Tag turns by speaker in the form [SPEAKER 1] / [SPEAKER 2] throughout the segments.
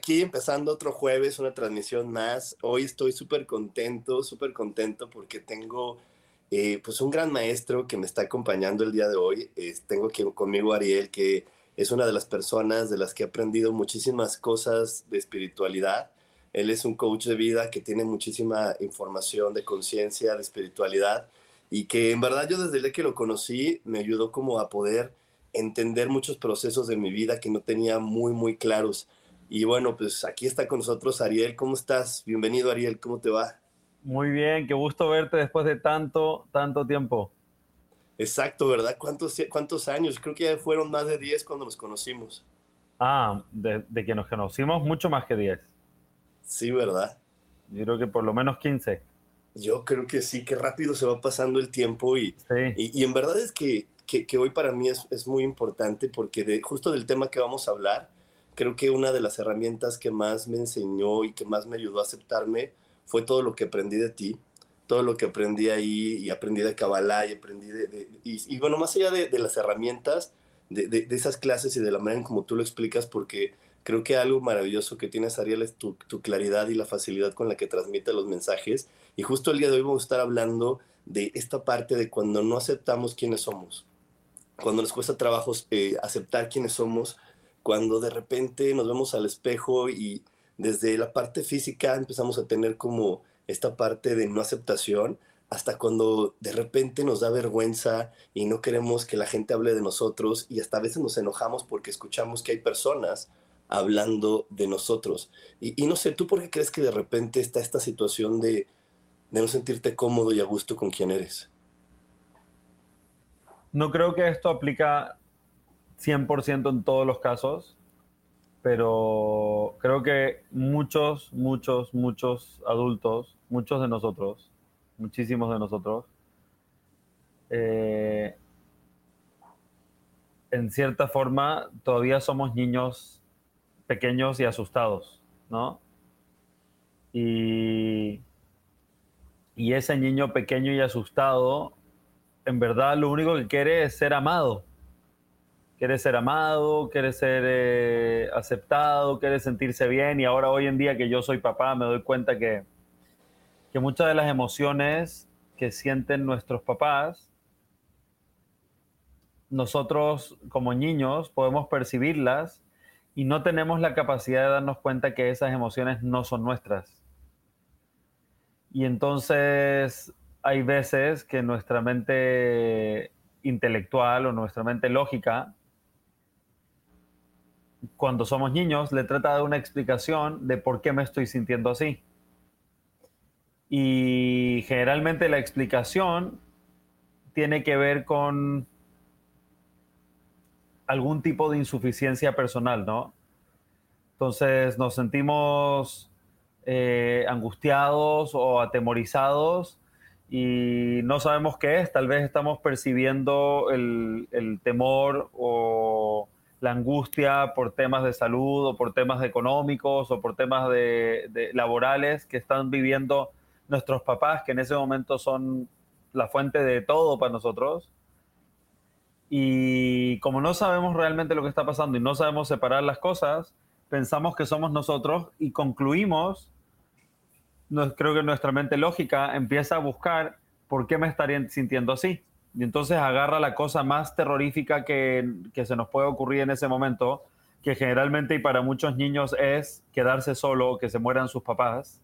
[SPEAKER 1] Aquí empezando otro jueves, una transmisión más. Hoy estoy súper contento, súper contento porque tengo eh, pues un gran maestro que me está acompañando el día de hoy. tengo aquí conmigo Ariel, que es una de las personas de las que he aprendido muchísimas cosas de espiritualidad. Él es un coach de vida que tiene muchísima información de conciencia, de espiritualidad y que en verdad yo desde el día que lo conocí me ayudó como a poder entender muchos procesos de mi vida que no tenía muy, muy claros. Y bueno, pues aquí está con nosotros Ariel. ¿Cómo estás? Bienvenido Ariel, ¿cómo te va?
[SPEAKER 2] Muy bien, qué gusto verte después de tanto, tanto tiempo.
[SPEAKER 1] Exacto, ¿verdad? ¿Cuántos, cuántos años? Creo que ya fueron más de 10 cuando nos conocimos.
[SPEAKER 2] Ah, de, que nos conocimos mucho más que 10.
[SPEAKER 1] Sí, ¿verdad?
[SPEAKER 2] Yo creo que por lo menos 15.
[SPEAKER 1] Yo creo que sí, qué rápido se va pasando el tiempo y, y, en verdad es que, que, que hoy para mí es, es, muy importante porque de, justo del tema que vamos a hablar, creo que una de las herramientas que más me enseñó y que más me ayudó a aceptarme fue todo lo que aprendí de ti, todo lo que aprendí ahí y aprendí de Kabbalah y aprendí de... y, bueno, más allá de, las herramientas, de, de, esas clases y de la manera en como tú lo explicas, porque creo que algo maravilloso que tienes, Ariel, es tu, tu claridad y la facilidad con la que transmite los mensajes. Y justo el día de hoy vamos a estar hablando de esta parte de cuando no aceptamos quiénes somos, cuando nos cuesta trabajo eh, aceptar quiénes somos, cuando de repente nos vemos al espejo y desde la parte física empezamos a tener como esta parte de no aceptación, hasta cuando de repente nos da vergüenza y no queremos que la gente hable de nosotros y hasta a veces nos enojamos porque escuchamos que hay personas hablando de nosotros. Y, no sé, ¿tú por qué crees que de repente está esta situación de, de no sentirte cómodo y a gusto con quien eres?
[SPEAKER 2] No creo que esto aplica 100% en todos los casos, pero creo que muchos, muchos, muchos adultos, muchos de nosotros, muchísimos de nosotros, eh, en cierta forma todavía somos niños pequeños y asustados, ¿no? Y, y ese niño pequeño y asustado, en verdad lo único que quiere es ser amado quiere ser amado, quiere ser eh, aceptado, quiere sentirse bien y ahora hoy en día que yo soy papá me doy cuenta que, que muchas de las emociones que sienten nuestros papás, nosotros como niños podemos percibirlas y no tenemos la capacidad de darnos cuenta que esas emociones no son nuestras. Y entonces hay veces que nuestra mente intelectual o nuestra mente lógica cuando somos niños, le trata de una explicación de por qué me estoy sintiendo así. Y generalmente la explicación tiene que ver con algún tipo de insuficiencia personal, ¿no? Entonces nos sentimos eh, angustiados o atemorizados y no sabemos qué es. Tal vez estamos percibiendo el temor o la angustia por temas de salud o por temas económicos o por temas de, laborales que están viviendo nuestros papás, que en ese momento son la fuente de todo para nosotros. Y como no sabemos realmente lo que está pasando y no sabemos separar las cosas, pensamos que somos nosotros y concluimos, creo que nuestra mente lógica empieza a buscar por qué me estaría sintiendo así. Y entonces agarra la cosa más terrorífica que, se nos puede ocurrir en ese momento, que generalmente y para muchos niños es quedarse solo que se mueran sus papás.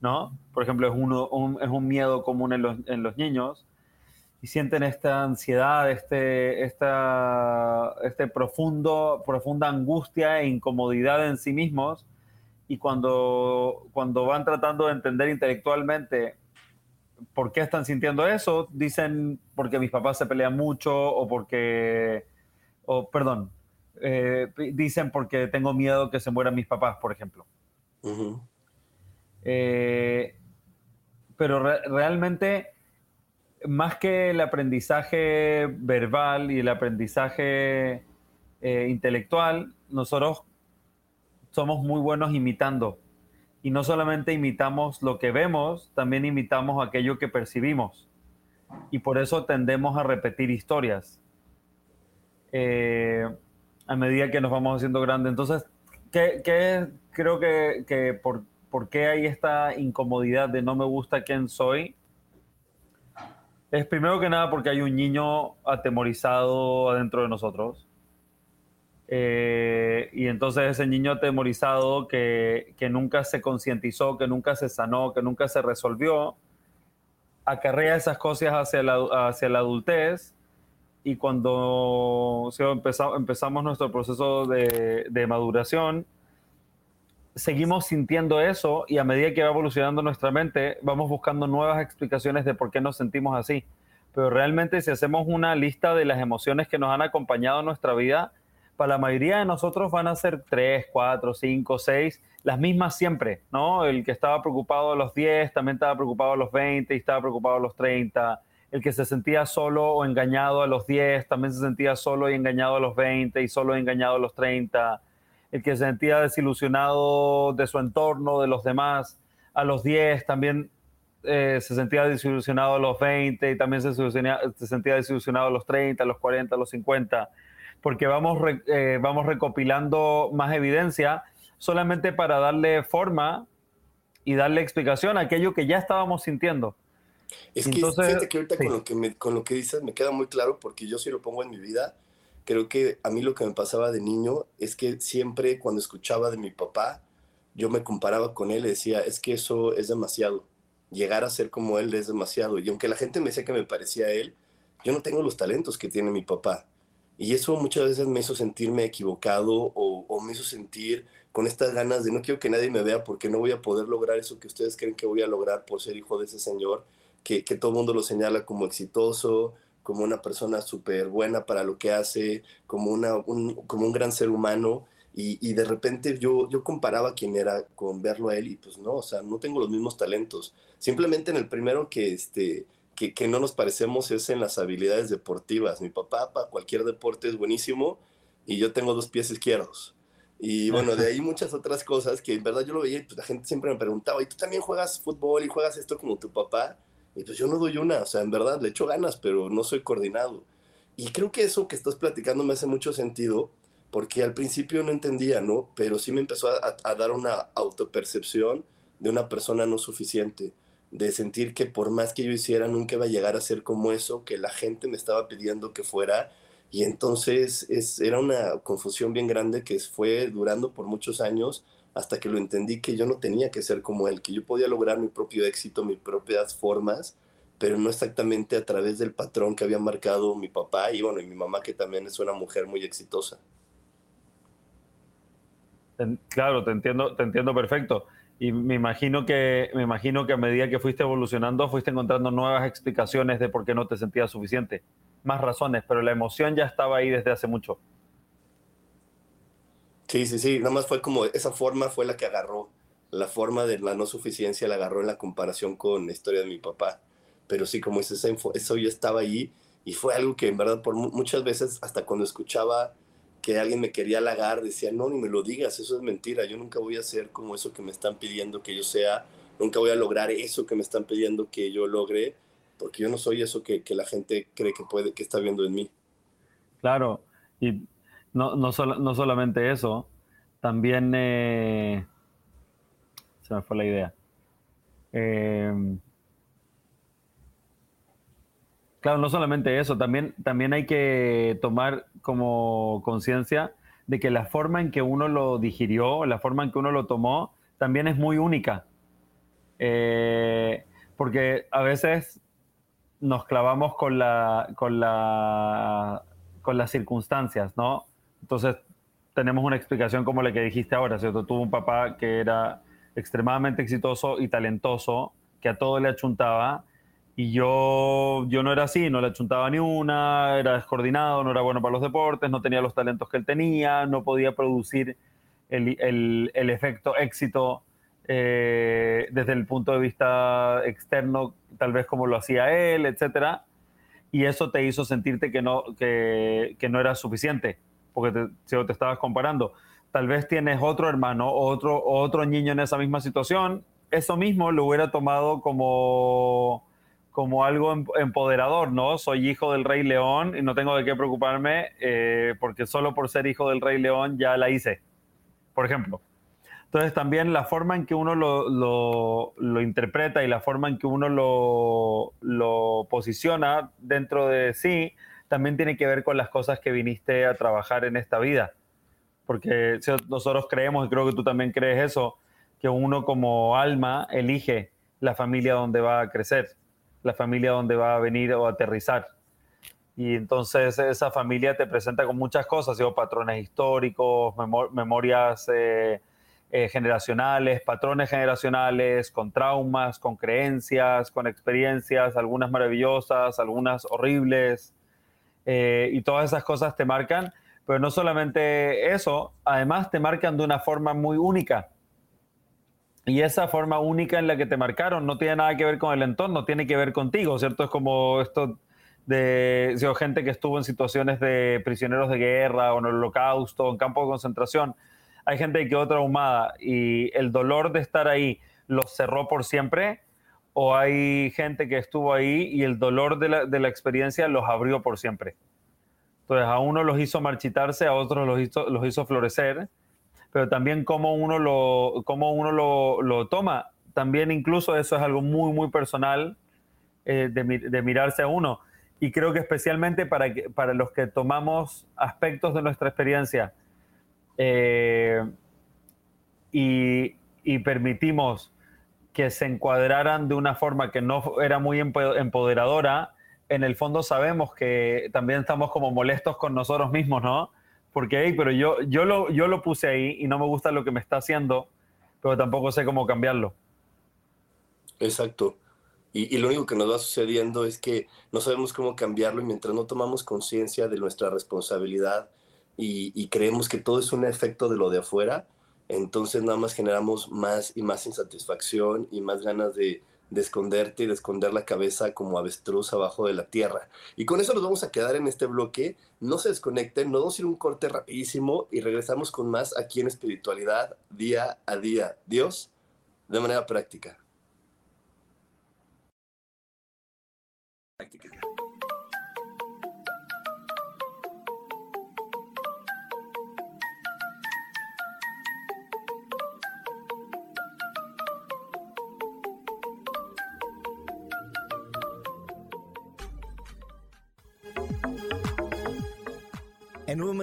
[SPEAKER 2] ¿no? Por ejemplo, es, uno, es un miedo común en los, en los, niños y sienten esta ansiedad, este, esta este profundo, profunda angustia e incomodidad en sí mismos y cuando, cuando van tratando de entender intelectualmente por qué están sintiendo eso, dicen porque mis papás se pelean mucho o porque, o perdón, eh, dicen porque tengo miedo que se mueran mis papás, por ejemplo. Eh, pero realmente, más que el aprendizaje verbal y el aprendizaje eh, intelectual, nosotros somos muy buenos imitando. Y no solamente imitamos lo que vemos, también imitamos aquello que percibimos. Y por eso tendemos a repetir historias. Eh, a medida que nos vamos haciendo grandes. Entonces, ¿qué, creo que, por, qué hay esta incomodidad de no me gusta quién soy? Es primero que nada porque hay un niño atemorizado adentro de nosotros. Eh, y entonces ese niño atemorizado que, que nunca se concientizó, que nunca se sanó, que nunca se resolvió, acarrea esas cosas hacia la, hacia la adultez y cuando empezamos, nuestro proceso de, maduración, seguimos sintiendo eso y a medida que va evolucionando nuestra mente, vamos buscando nuevas explicaciones de por qué nos sentimos así. Pero realmente si hacemos una lista de las emociones que nos han acompañado en nuestra vida, para la mayoría de nosotros van a ser tres, cuatro, cinco, seis, las mismas siempre, ¿no? El que estaba preocupado a los 10, también estaba preocupado a los 20 y estaba preocupado a los 30 el que se sentía solo o engañado a los 10, también se sentía solo y engañado a los 20 y solo y engañado a los 30, el que se sentía desilusionado de su entorno, de los demás, a los 10 también eh, se sentía desilusionado a los 20 y también se, se, sentía desilusionado a los 30, a los 40, a los 50, porque vamos, eh, vamos recopilando más evidencia solamente para darle forma y darle explicación a aquello que ya estábamos sintiendo.
[SPEAKER 1] Es que fíjate que ahorita con, lo que con lo que dices me queda muy claro porque yo sí lo pongo en mi vida. Creo que a mí lo que me pasaba de niño es que siempre cuando escuchaba de mi papá, yo me comparaba con él y decía, es que eso es demasiado. Llegar a ser como él es demasiado. Y aunque la gente me decía que me parecía a él, yo no tengo los talentos que tiene mi papá. Y eso muchas veces me hizo sentirme equivocado o, me hizo sentir con estas ganas de no quiero que nadie me vea porque no voy a poder lograr eso que ustedes creen que voy a lograr por ser hijo de ese señor que, todo el mundo lo señala como exitoso, como una persona súper buena para lo que hace, como, una, un, como un gran ser humano. Y, de repente yo, yo comparaba quién era con verlo a él y pues no, o sea, no tengo los mismos talentos. Simplemente en el primero que, este, que, que no nos parecemos es en las habilidades deportivas. Mi papá para cualquier deporte es buenísimo y yo tengo dos pies izquierdos. Y bueno, de ahí muchas otras cosas que en verdad yo lo veía y pues la gente siempre me preguntaba, ¿y tú también juegas fútbol y juegas esto como tu papá? Y pues yo no doy una, o sea, en verdad le echo ganas, pero no soy coordinado. Y creo que eso que estás platicando me hace mucho sentido, porque al principio no entendía, ¿no? Pero sí me empezó a, dar una autopercepción de una persona no suficiente, de sentir que por más que yo hiciera, nunca iba a llegar a ser como eso que la gente me estaba pidiendo que fuera. Y entonces es, era una confusión bien grande que fue durando por muchos años hasta que lo entendí que yo no tenía que ser como él, que yo podía lograr mi propio éxito, mis propias formas, pero no exactamente a través del patrón que había marcado mi papá y bueno, y mi mamá que también es una mujer muy exitosa.
[SPEAKER 2] Claro, te entiendo, te entiendo perfecto. Y me imagino que me imagino que a medida que fuiste evolucionando, fuiste encontrando nuevas explicaciones de por qué no te sentías suficiente, más razones, pero la emoción ya estaba ahí desde hace mucho.
[SPEAKER 1] Sí, sí, sí, nada más fue como esa forma fue la que agarró, la forma de la no suficiencia la agarró en la comparación con la historia de mi papá. Pero sí, como es eso yo estaba ahí y fue algo que en verdad por muchas veces hasta cuando escuchaba que alguien me quería halagar, decía, no, ni me lo digas, eso es mentira, yo nunca voy a ser como eso que me están pidiendo que yo sea, nunca voy a lograr eso que me están pidiendo que yo logre, porque yo no soy eso que, que la gente cree que puede, que está viendo en mí.
[SPEAKER 2] Claro, y no, no, no solamente eso, también eh, se me fue la idea. Eh, claro, no solamente eso, también, también hay que tomar como conciencia de que la forma en que uno lo digirió, la forma en que uno lo tomó, también es muy única. Eh, porque a veces nos clavamos con, la, con, la, con las circunstancias, ¿no? Entonces tenemos una explicación como la que dijiste ahora, ¿cierto? Tuvo un papá que era extremadamente exitoso y talentoso, que a todo le achuntaba, y yo, yo no era así, no le achuntaba ni una, era descoordinado, no era bueno para los deportes, no tenía los talentos que él tenía, no podía producir el, el, el efecto éxito eh, desde el punto de vista externo, tal vez como lo hacía él, etcétera, y eso te hizo sentirte que no, que, que no era suficiente, porque te, si te estabas comparando. Tal vez tienes otro hermano otro, otro niño en esa misma situación, eso mismo lo hubiera tomado como como algo em, empoderador, ¿no? Soy hijo del Rey León y no tengo de qué preocuparme eh, porque solo por ser hijo del Rey León ya la hice, por ejemplo. Entonces también la forma en que uno lo, lo, interpreta y la forma en que uno lo, lo, posiciona dentro de sí también tiene que ver con las cosas que viniste a trabajar en esta vida. Porque nosotros creemos, y creo que tú también crees eso, que uno como alma elige la familia donde va a crecer la familia donde va a venir o aterrizar. Y entonces esa familia te presenta con muchas cosas, ¿sí? patrones históricos, memorias eh, eh, generacionales, patrones generacionales, con traumas, con creencias, con experiencias, algunas maravillosas, algunas horribles. Eh, y todas esas cosas te marcan, pero no solamente eso, además te marcan de una forma muy única y esa forma única en la que te marcaron no tiene nada que ver con el entorno, tiene que ver contigo, ¿cierto? Es como esto de gente que estuvo en situaciones de prisioneros de guerra o en el holocausto, o en campo de concentración. Hay gente que quedó traumada y el dolor de estar ahí los cerró por siempre, o hay gente que estuvo ahí y el dolor de la, de la experiencia los abrió por siempre. Entonces, a uno los hizo marchitarse, a otros los hizo, los hizo florecer pero también cómo uno lo, cómo uno lo, lo toma. También incluso eso es algo muy, muy personal eh, de, de, mirarse a uno. Y creo que especialmente para, que, para los que tomamos aspectos de nuestra experiencia eh, y, y permitimos que se encuadraran de una forma que no era muy empoderadora, en el fondo sabemos que también estamos como molestos con nosotros mismos, ¿no? Porque, hey, pero yo, yo, lo, yo lo puse ahí y no me gusta lo que me está haciendo, pero tampoco sé cómo cambiarlo.
[SPEAKER 1] Exacto. Y, y, lo único que nos va sucediendo es que no sabemos cómo cambiarlo y mientras no tomamos conciencia de nuestra responsabilidad y, y, creemos que todo es un efecto de lo de afuera, entonces nada más generamos más y más insatisfacción y más ganas de, de esconderte y de esconder la cabeza como avestruz abajo de la tierra. Y con eso nos vamos a quedar en este bloque. No se desconecten, nos vamos a ir un corte rapidísimo y regresamos con más aquí en espiritualidad día a día. Dios, de manera práctica. práctica.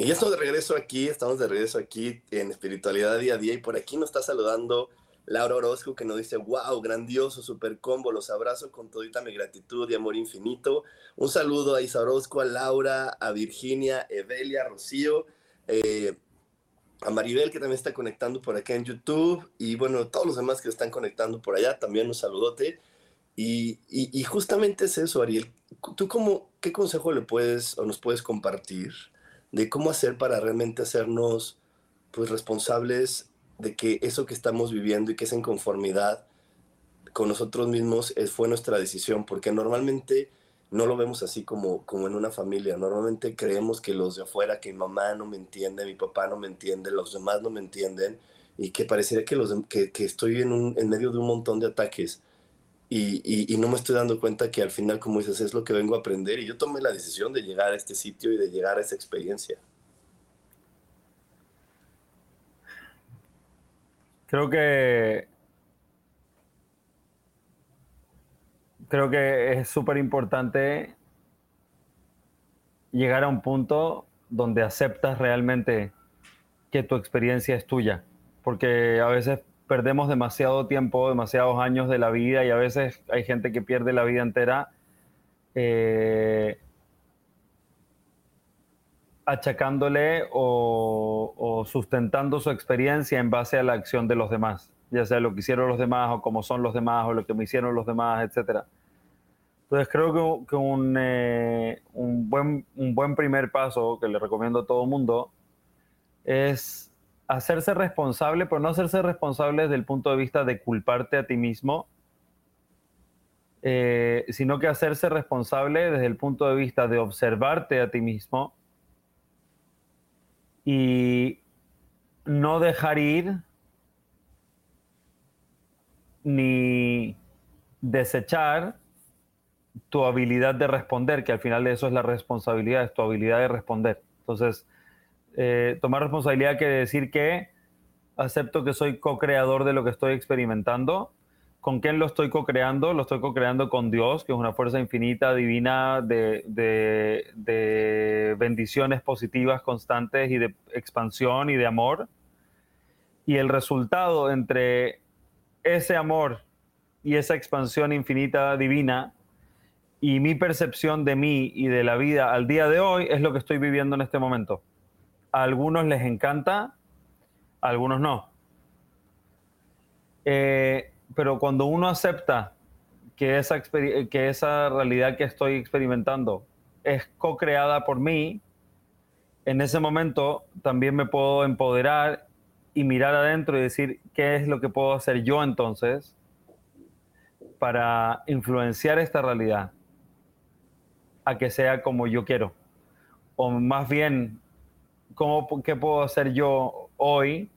[SPEAKER 1] Y ya estamos de regreso aquí, estamos de regreso aquí en Espiritualidad Día a Día y por aquí nos está saludando Laura Orozco que nos dice, wow, grandioso, super combo, los abrazo con todita mi gratitud y amor infinito. Un saludo a Isa Orozco, a Laura, a Virginia, Evelia, Rocío, eh, a Maribel que también está conectando por acá en YouTube y bueno, todos los demás que están conectando por allá, también un saludote. Y, y, y justamente es eso, Ariel. ¿Tú cómo, qué consejo le puedes o nos puedes compartir? De cómo hacer para realmente hacernos pues responsables de que eso que estamos viviendo y que es en conformidad con nosotros mismos es, fue nuestra decisión, porque normalmente no lo vemos así como, como en una familia, normalmente creemos que los de afuera, que mi mamá no me entiende, mi papá no me entiende, los demás no me entienden, y que parecería que, los, que, que estoy en, en medio de un montón de ataques y, no me estoy dando cuenta que al final, como dices, es lo que vengo a aprender y yo tomé la decisión de llegar a este sitio y de llegar a esa experiencia.
[SPEAKER 2] Creo que creo que es súper importante llegar a un punto donde aceptas realmente que tu experiencia es tuya, porque a veces perdemos demasiado tiempo, demasiados años de la vida y a veces hay gente que pierde la vida entera eh, achacándole o, sustentando su experiencia en base a la acción de los demás, ya sea lo que hicieron los demás o cómo son los demás o lo que me hicieron los demás, etc. Entonces creo que, un, eh, un, buen, un buen primer paso que le recomiendo a todo mundo es hacerse responsable, pero no hacerse responsable desde el punto de vista de culparte a ti mismo, eh, sino que hacerse responsable desde el punto de vista de observarte a ti mismo y no dejar ir ni desechar tu habilidad de responder, que al final de eso es la responsabilidad, es tu habilidad de responder. Entonces, eh, tomar responsabilidad quiere decir que acepto que soy co-creador de lo que estoy experimentando. ¿Con quién lo estoy co-creando? Lo estoy co-creando con Dios, que es una fuerza infinita, divina, de, de, bendiciones positivas constantes y de expansión y de amor. Y el resultado entre ese amor y esa expansión infinita divina y mi percepción de mí y de la vida al día de hoy es lo que estoy viviendo en este momento algunos les encanta, algunos no. Eh, pero cuando uno acepta que esa, que esa realidad que estoy experimentando es co-creada por mí, en ese momento también me puedo empoderar y mirar adentro y decir qué es lo que puedo hacer yo entonces para influenciar esta realidad a que sea como yo quiero. O más bien cómo, qué puedo hacer yo hoy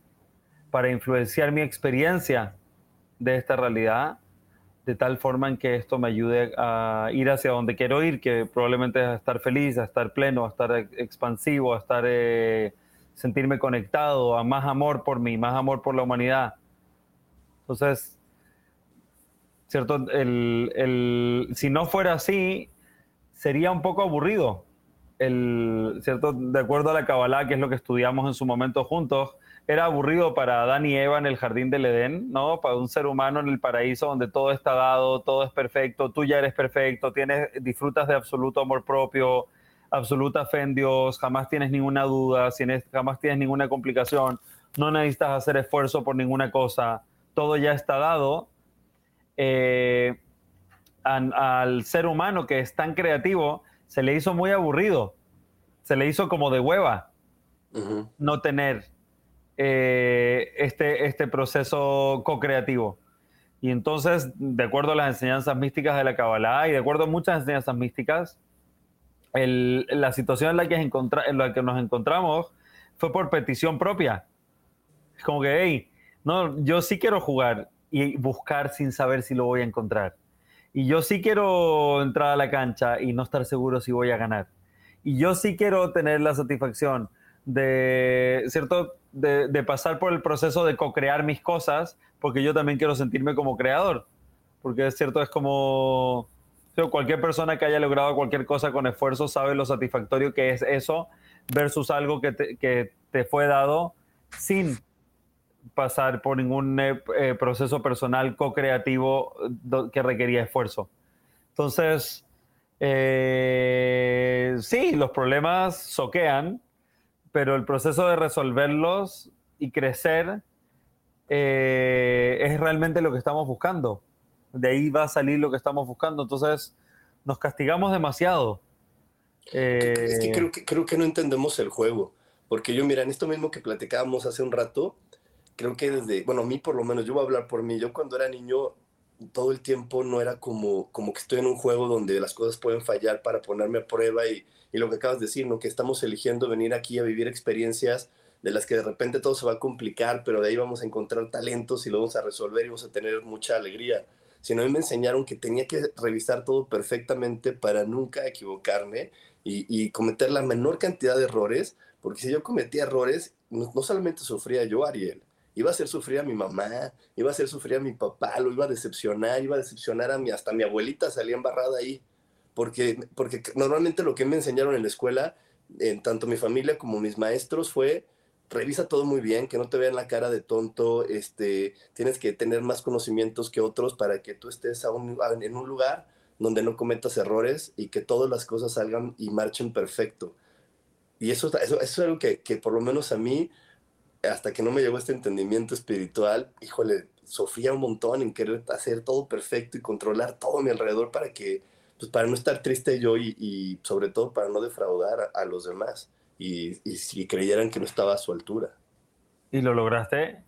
[SPEAKER 2] para influenciar mi experiencia de esta realidad de tal forma en que esto me ayude a ir hacia donde quiero ir, que probablemente es a estar feliz, a estar pleno, a estar expansivo, a estar eh, sentirme conectado, a más amor por mí, más amor por la humanidad. Entonces, cierto, el, si no fuera así, sería un poco aburrido el, ¿cierto? De acuerdo a la Kabbalah, que es lo que estudiamos en su momento juntos, era aburrido para Adán y Eva en el jardín del Edén, ¿no? Para un ser humano en el paraíso donde todo está dado, todo es perfecto, tú ya eres perfecto, tienes, disfrutas de absoluto amor propio, absoluta fe en Dios, jamás tienes ninguna duda, jamás tienes ninguna complicación, no necesitas hacer esfuerzo por ninguna cosa, todo ya está dado. Eh, al ser humano que es tan creativo, se le hizo muy aburrido, se le hizo como de hueva no tener eh, este, este proceso co-creativo. Y entonces, de acuerdo a las enseñanzas místicas de la Kabbalah y de acuerdo a muchas enseñanzas místicas, la situación en la, que en la que nos encontramos fue por petición propia. Es como que, hey, no, yo sí quiero jugar y buscar sin saber si lo voy a encontrar. Y yo sí quiero entrar a la cancha y no estar seguro si voy a ganar. Y yo sí quiero tener la satisfacción de, ¿cierto? De, pasar por el proceso de co-crear mis cosas, porque yo también quiero sentirme como creador. Porque es cierto, es como cualquier persona que haya logrado cualquier cosa con esfuerzo sabe lo satisfactorio que es eso versus algo que te, que te fue dado sin pasar por ningún eh, eh, proceso personal co-creativo que requería esfuerzo. Entonces, eh, sí, los problemas soquean, pero el proceso de resolverlos y crecer es realmente lo que estamos buscando. De ahí va a salir lo que estamos buscando. Entonces, nos castigamos demasiado.
[SPEAKER 1] Es que creo, que creo que no entendemos el juego. Porque yo, mira, en esto mismo que platicábamos hace un rato, creo que desde, bueno, a mí por lo menos, yo voy a hablar por mí, yo cuando era niño, todo el tiempo no era como, como que estoy en un juego donde las cosas pueden fallar para ponerme a prueba y, y lo que acabas de decir, ¿no? Que estamos eligiendo venir aquí a vivir experiencias de las que de repente todo se va a complicar, pero de ahí vamos a encontrar talentos y lo vamos a resolver y vamos a tener mucha alegría. Sino a mí me enseñaron que tenía que revisar todo perfectamente para nunca equivocarme y, y cometer la menor cantidad de errores, porque si yo cometía errores, no, no solamente sufría yo, Ariel, iba a hacer sufrir a mi mamá, iba a hacer sufrir a mi papá, lo iba a decepcionar, iba a decepcionar a mi, hasta mi abuelita salía embarrada ahí, porque, porque normalmente lo que me enseñaron en la escuela, en tanto mi familia como mis maestros, fue revisa todo muy bien, que no te vean la cara de tonto, este, tienes que tener más conocimientos que otros para que tú estés en un lugar donde no cometas errores y que todas las cosas salgan y marchen perfecto. Y eso, eso, eso es algo que, que por lo menos a mí hasta que no me llegó este entendimiento espiritual, híjole, sufría un montón en querer hacer todo perfecto y controlar todo a mi alrededor para que, pues para no estar triste yo y, sobre todo para no defraudar a, los demás y, si creyeran que no estaba a su altura.
[SPEAKER 2] ¿Y lo lograste?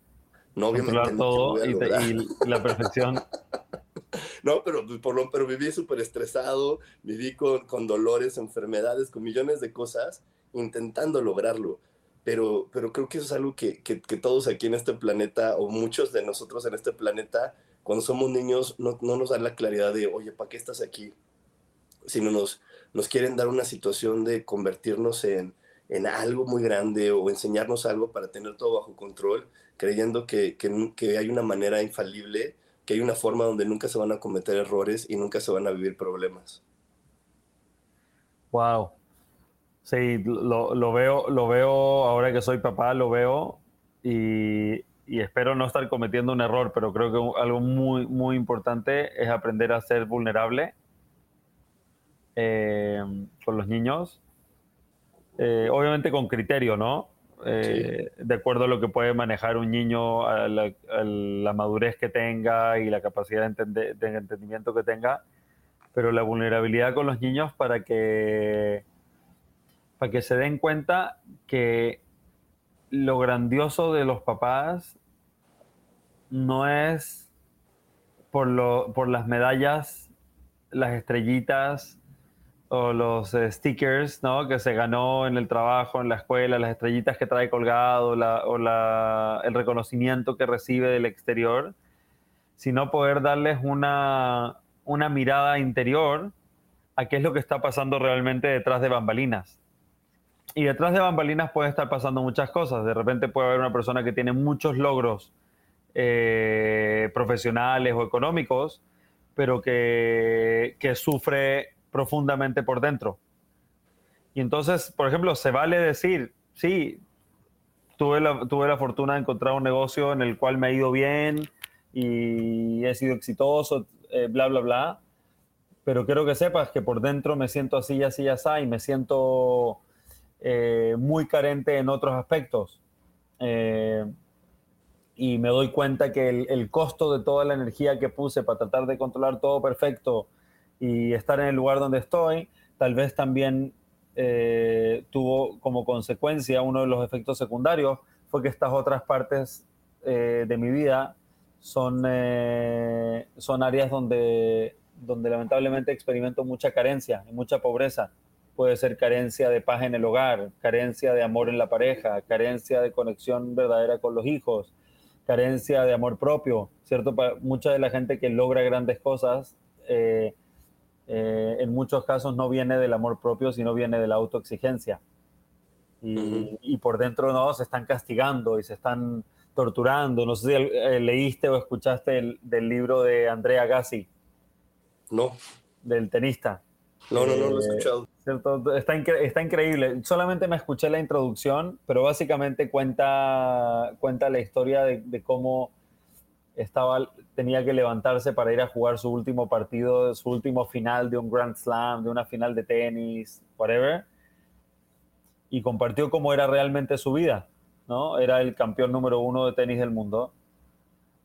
[SPEAKER 1] No, obviamente.
[SPEAKER 2] todo y, la perfección.
[SPEAKER 1] no, pero, pues, por lo, pero viví súper estresado, viví con, con dolores, enfermedades, con millones de cosas, intentando lograrlo pero, pero creo que eso es algo que, que, todos aquí en este planeta, o muchos de nosotros en este planeta, cuando somos niños, no, no nos dan la claridad de, oye, ¿para qué estás aquí? Sino nos, nos quieren dar una situación de convertirnos en, en algo muy grande o enseñarnos algo para tener todo bajo control, creyendo que, que, que hay una manera infalible, que hay una forma donde nunca se van a cometer errores y nunca se van a vivir problemas.
[SPEAKER 2] Wow, Sí, lo, lo, veo, lo veo ahora que soy papá, lo veo y, y, espero no estar cometiendo un error, pero creo que algo muy, muy importante es aprender a ser vulnerable eh, con los niños. Eh, obviamente con criterio, ¿no? Eh, de acuerdo a lo que puede manejar un niño, a la, a la madurez que tenga y la capacidad de, entender, de entendimiento que tenga, pero la vulnerabilidad con los niños para que para que se den cuenta que lo grandioso de los papás no es por, lo, por las medallas, las estrellitas o los eh, stickers ¿no? que se ganó en el trabajo, en la escuela, las estrellitas que trae colgado o la, el reconocimiento que recibe del exterior, sino poder darles una, una mirada interior a qué es lo que está pasando realmente detrás de bambalinas y detrás de bambalinas puede estar pasando muchas cosas. De repente puede haber una persona que tiene muchos logros eh, profesionales o económicos, pero que, que, sufre profundamente por dentro. Y entonces, por ejemplo, se vale decir, sí, tuve la, tuve la fortuna de encontrar un negocio en el cual me ha ido bien y he sido exitoso, eh, bla, bla, bla. Pero quiero que sepas que por dentro me siento así, así, así, y me siento eh, muy carente en otros aspectos. Eh, y me doy cuenta que el, costo de toda la energía que puse para tratar de controlar todo perfecto y estar en el lugar donde estoy, tal vez también eh, tuvo como consecuencia uno de los efectos secundarios, fue que estas otras partes de mi vida son, son áreas donde, donde lamentablemente experimento mucha carencia y mucha pobreza puede ser carencia de paz en el hogar, carencia de amor en la pareja, carencia de conexión verdadera con los hijos, carencia de amor propio, ¿cierto? mucha de la gente que logra grandes cosas, eh, eh, en muchos casos no viene del amor propio, sino viene de la autoexigencia. Y, y, por dentro no, se están castigando y se están torturando. No sé si eh, leíste o escuchaste el, del libro de Andrea Gassi.
[SPEAKER 1] No.
[SPEAKER 2] Del tenista.
[SPEAKER 1] No, no, no lo he eh, escuchado.
[SPEAKER 2] Está, está, increíble. Solamente me escuché la introducción, pero básicamente cuenta, cuenta la historia de, cómo estaba, tenía que levantarse para ir a jugar su último partido, su último final de un Grand Slam, de una final de tenis, whatever. Y compartió cómo era realmente su vida. ¿no? Era el campeón número uno de tenis del mundo.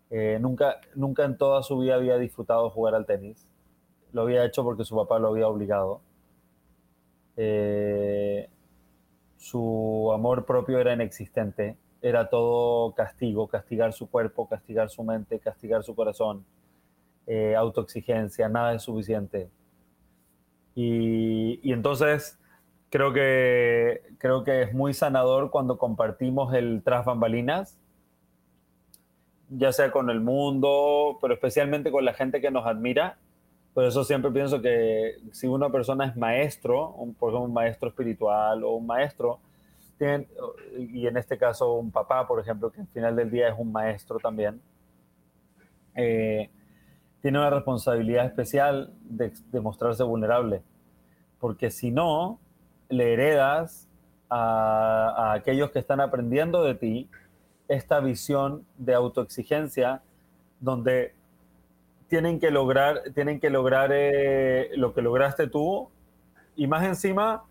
[SPEAKER 2] Eh, nunca, nunca en toda su vida había disfrutado jugar al tenis lo había hecho porque su papá lo había obligado. Eh, su amor propio era inexistente, era todo castigo, castigar su cuerpo, castigar su mente, castigar su corazón, eh, autoexigencia, nada es suficiente. Y, entonces creo que, creo que es muy sanador cuando compartimos el tras bambalinas, ya sea con el mundo, pero especialmente con la gente que nos admira por eso siempre pienso que si una persona es maestro, por ejemplo, un maestro espiritual o un maestro, y en este caso un papá, por ejemplo, que al final del día es un maestro también, eh, tiene una responsabilidad especial de, mostrarse vulnerable, porque si no, le heredas a aquellos que están aprendiendo de ti esta visión de autoexigencia donde tienen que lograr, tienen que lograr eh, lo que lograste tú. Y más encima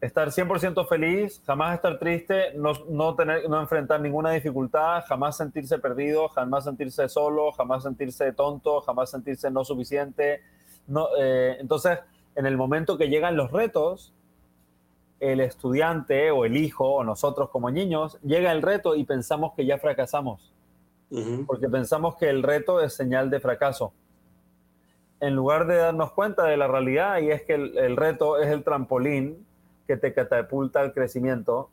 [SPEAKER 2] estar 100% feliz, jamás estar triste, no, no, tener, no enfrentar ninguna dificultad, jamás sentirse perdido, jamás sentirse solo, jamás sentirse tonto, jamás sentirse no suficiente. No, eh, entonces, en el momento que llegan los retos, el estudiante o el hijo o nosotros como niños, llega el reto y pensamos que ya fracasamos, porque pensamos que el reto es señal de fracaso en lugar de darnos cuenta de la realidad, y es que el, reto es el trampolín que te catapulta al crecimiento,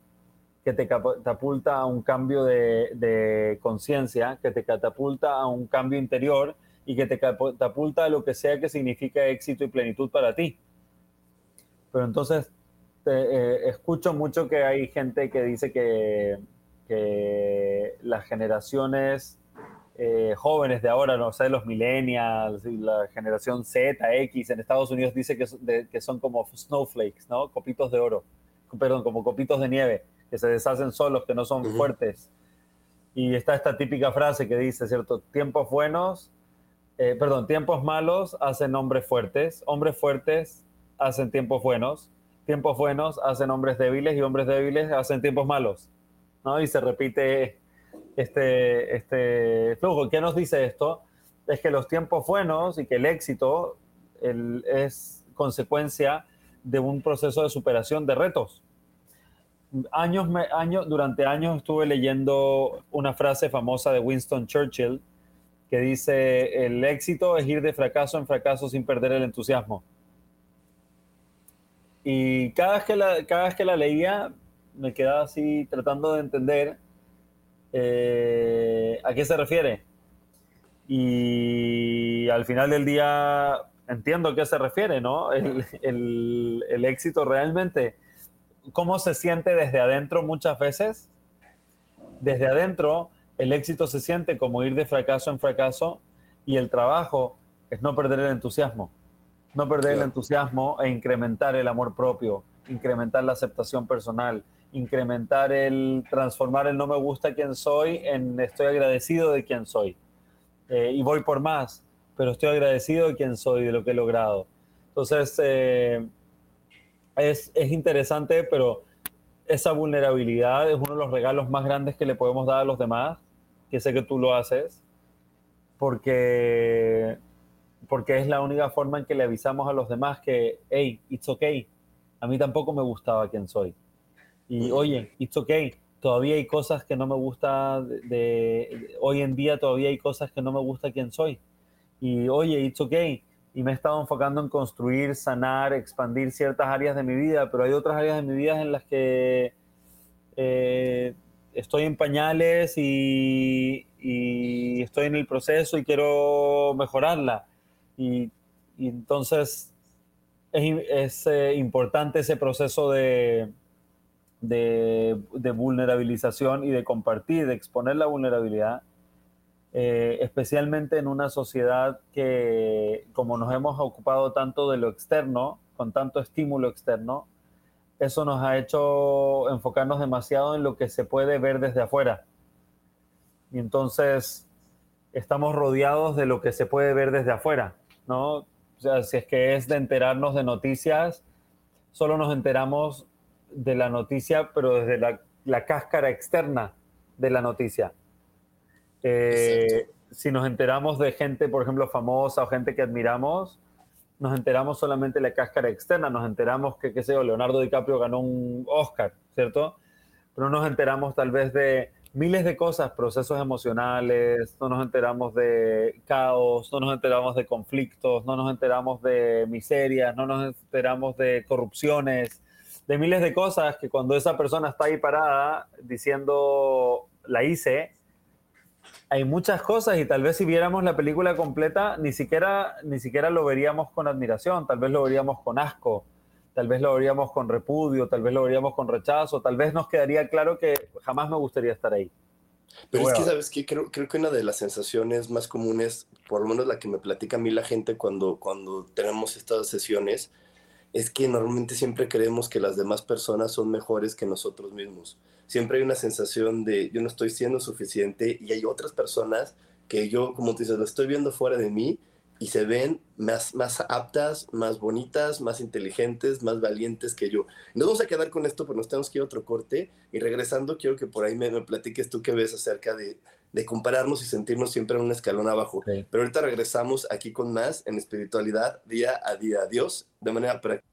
[SPEAKER 2] que te catapulta a un cambio de, conciencia, que te catapulta a un cambio interior y que te catapulta a lo que sea que significa éxito y plenitud para ti. Pero entonces, eh, escucho mucho que hay gente que dice que, que las generaciones eh, jóvenes de ahora, no sé, los millennials, la generación Z, X, en Estados Unidos dice que, que son como snowflakes, ¿no? Copitos de oro, perdón, como copitos de nieve, que se deshacen solos, que no son fuertes. Y está esta típica frase que dice, ¿cierto? Tiempos buenos, eh, perdón, tiempos malos hacen hombres fuertes, hombres fuertes hacen tiempos buenos, tiempos buenos hacen hombres débiles y hombres débiles hacen tiempos malos, ¿no? Y se repite este, este flujo. ¿Qué nos dice esto? Es que los tiempos buenos y que el éxito es consecuencia de un proceso de superación de retos. Años, años, durante años estuve leyendo una frase famosa de Winston Churchill que dice, el éxito es ir de fracaso en fracaso sin perder el entusiasmo. Y cada vez que la, cada vez que la leía me quedaba así tratando de entender eh, a qué se refiere. Y al final del día entiendo a qué se refiere, ¿no? El, éxito realmente, ¿cómo se siente desde adentro muchas veces? Desde adentro, el éxito se siente como ir de fracaso en fracaso y el trabajo es no perder el entusiasmo. No perder el entusiasmo e incrementar el amor propio, incrementar la aceptación personal, incrementar el, transformar el no me gusta quien soy en estoy agradecido de quien soy. Eh, y voy por más, pero estoy agradecido de quien soy, de lo que he logrado. Entonces, eh, es, es interesante, pero esa vulnerabilidad es uno de los regalos más grandes que le podemos dar a los demás, que sé que tú lo haces, porque, porque es la única forma en que le avisamos a los demás que, hey, it's okay, a mí tampoco me gustaba quien soy y oye, it's okay, todavía hay cosas que no me gusta de, hoy en día todavía hay cosas que no me gusta quién soy. Y oye, it's okay. Y me he estado enfocando en construir, sanar, expandir ciertas áreas de mi vida, pero hay otras áreas de mi vida en las que eh, estoy en pañales y, estoy en el proceso y quiero mejorarla. Y, entonces es, eh, importante ese proceso de, de, vulnerabilización y de compartir, de exponer la vulnerabilidad, eh, especialmente en una sociedad que, como nos hemos ocupado tanto de lo externo, con tanto estímulo externo, eso nos ha hecho enfocarnos demasiado en lo que se puede ver desde afuera. Y entonces estamos rodeados de lo que se puede ver desde afuera, ¿no? O sea, si es que es de enterarnos de noticias, solo nos enteramos de la noticia, pero desde la, la cáscara externa de la noticia. Eh, si nos enteramos de gente, por ejemplo, famosa o gente que admiramos, nos enteramos solamente de la cáscara externa, nos enteramos que, qué sé yo, Leonardo DiCaprio ganó un Oscar, ¿cierto? Pero no nos enteramos tal vez de miles de cosas, procesos emocionales, no nos enteramos de caos, no nos enteramos de conflictos, no nos enteramos de miserias, no nos enteramos de corrupciones, de miles de cosas que cuando esa persona está ahí parada diciendo la hice, hay muchas cosas y tal vez si viéramos la película completa ni siquiera, ni siquiera lo veríamos con admiración, tal vez lo veríamos con asco, tal vez lo veríamos con repudio, tal vez lo veríamos con rechazo, tal vez nos quedaría claro que jamás me gustaría estar ahí.
[SPEAKER 1] Pero es que, ¿sabes qué? Creo, creo que una de las sensaciones más comunes, por lo menos la que me platica a mí la gente cuando, cuando tenemos estas sesiones, es que normalmente siempre creemos que las demás personas son mejores que nosotros mismos. Siempre hay una sensación de yo no estoy siendo suficiente y hay otras personas que yo, como tú dices, lo estoy viendo fuera de mí y se ven más, más aptas, más bonitas, más inteligentes, más valientes que yo. Nos vamos a quedar con esto, pero nos tenemos que ir a otro corte y regresando quiero que por ahí me, platiques tú qué ves acerca de, de, compararnos y sentirnos siempre en un escalón abajo. Pero ahorita regresamos aquí con más en espiritualidad día a día. Adiós, de manera práctica.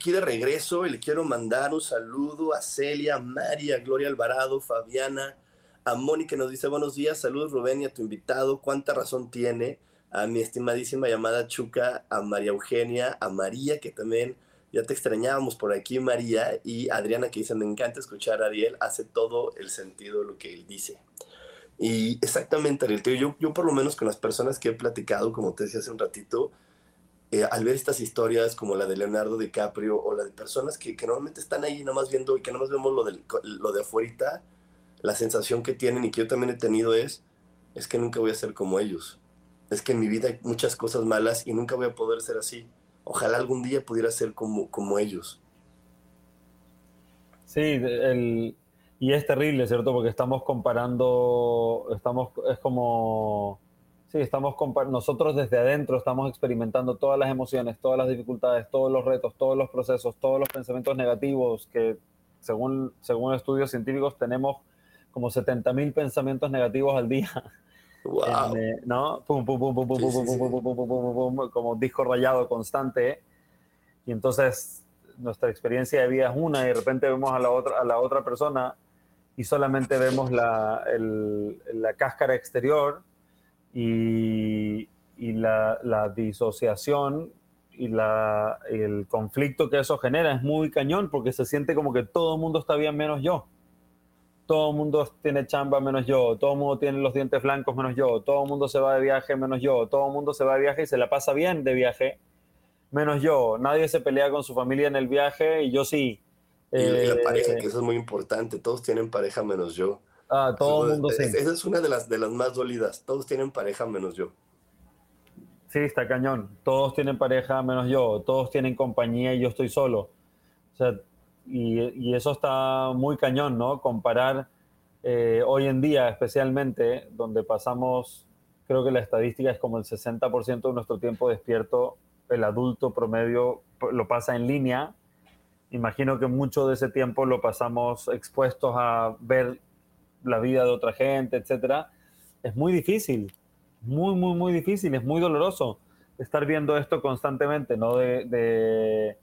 [SPEAKER 1] Aquí de regreso y le quiero mandar un saludo a Celia, María, Gloria Alvarado, Fabiana, a Mónica nos dice buenos días, saludos Rubén y a tu invitado, cuánta razón tiene, a mi estimadísima llamada Chuca, a María Eugenia, a María que también ya te extrañábamos por aquí María y Adriana que dice me encanta escuchar a Ariel, hace todo el sentido lo que él dice. Y exactamente, Ariel, yo, yo por lo menos con las personas que he platicado, como te decía hace un ratito, eh, al ver estas historias como la de Leonardo DiCaprio o la de personas que, que normalmente están ahí nomás viendo y que nomás vemos lo, del, lo de afuera, la sensación que tienen y que yo también he tenido es, es que nunca voy a ser como ellos. Es que en mi vida hay muchas cosas malas y nunca voy a poder ser así. ojalá algún día pudiera ser como, como ellos.
[SPEAKER 2] Sí, el, y es terrible, ¿cierto? Porque estamos comparando, estamos, es como, Sí, estamos nosotros desde adentro estamos experimentando todas las emociones, todas las dificultades, todos los retos, todos los procesos, todos los pensamientos negativos que según, según estudios científicos tenemos como 70.000 pensamientos negativos al día.
[SPEAKER 1] Wow.
[SPEAKER 2] ¿No? Como disco rayado constante. Y entonces nuestra experiencia de vida es una y de repente vemos a la otra, a la otra persona y solamente vemos la, el, la cáscara exterior y, y la, la, disociación y la, el conflicto que eso genera es muy cañón porque se siente como que todo el mundo está bien menos yo todo el mundo tiene chamba menos yo, todo el mundo tiene los dientes blancos menos yo, todo el mundo se va de viaje menos yo, todo el mundo se va de viaje y se la pasa bien de viaje menos yo. Nadie se pelea con su familia en el viaje y yo sí.
[SPEAKER 1] Y, la eh, pareja, que eso es muy importante, todos tienen pareja menos yo.
[SPEAKER 2] Ah, todo el mundo sí.
[SPEAKER 1] Esa es una de las, de las más dolidas, todos tienen pareja menos yo.
[SPEAKER 2] Sí, está cañón. Todos tienen pareja menos yo, todos tienen compañía y yo estoy solo. O sea, y, eso está muy cañón, ¿no? Comparar eh, hoy en día, especialmente, donde pasamos, creo que la estadística es como el 60% de nuestro tiempo despierto, el adulto promedio lo pasa en línea. Imagino que mucho de ese tiempo lo pasamos expuestos a ver la vida de otra gente, etcétera. Es muy difícil, muy, muy, muy difícil, es muy doloroso estar viendo esto constantemente, ¿no? de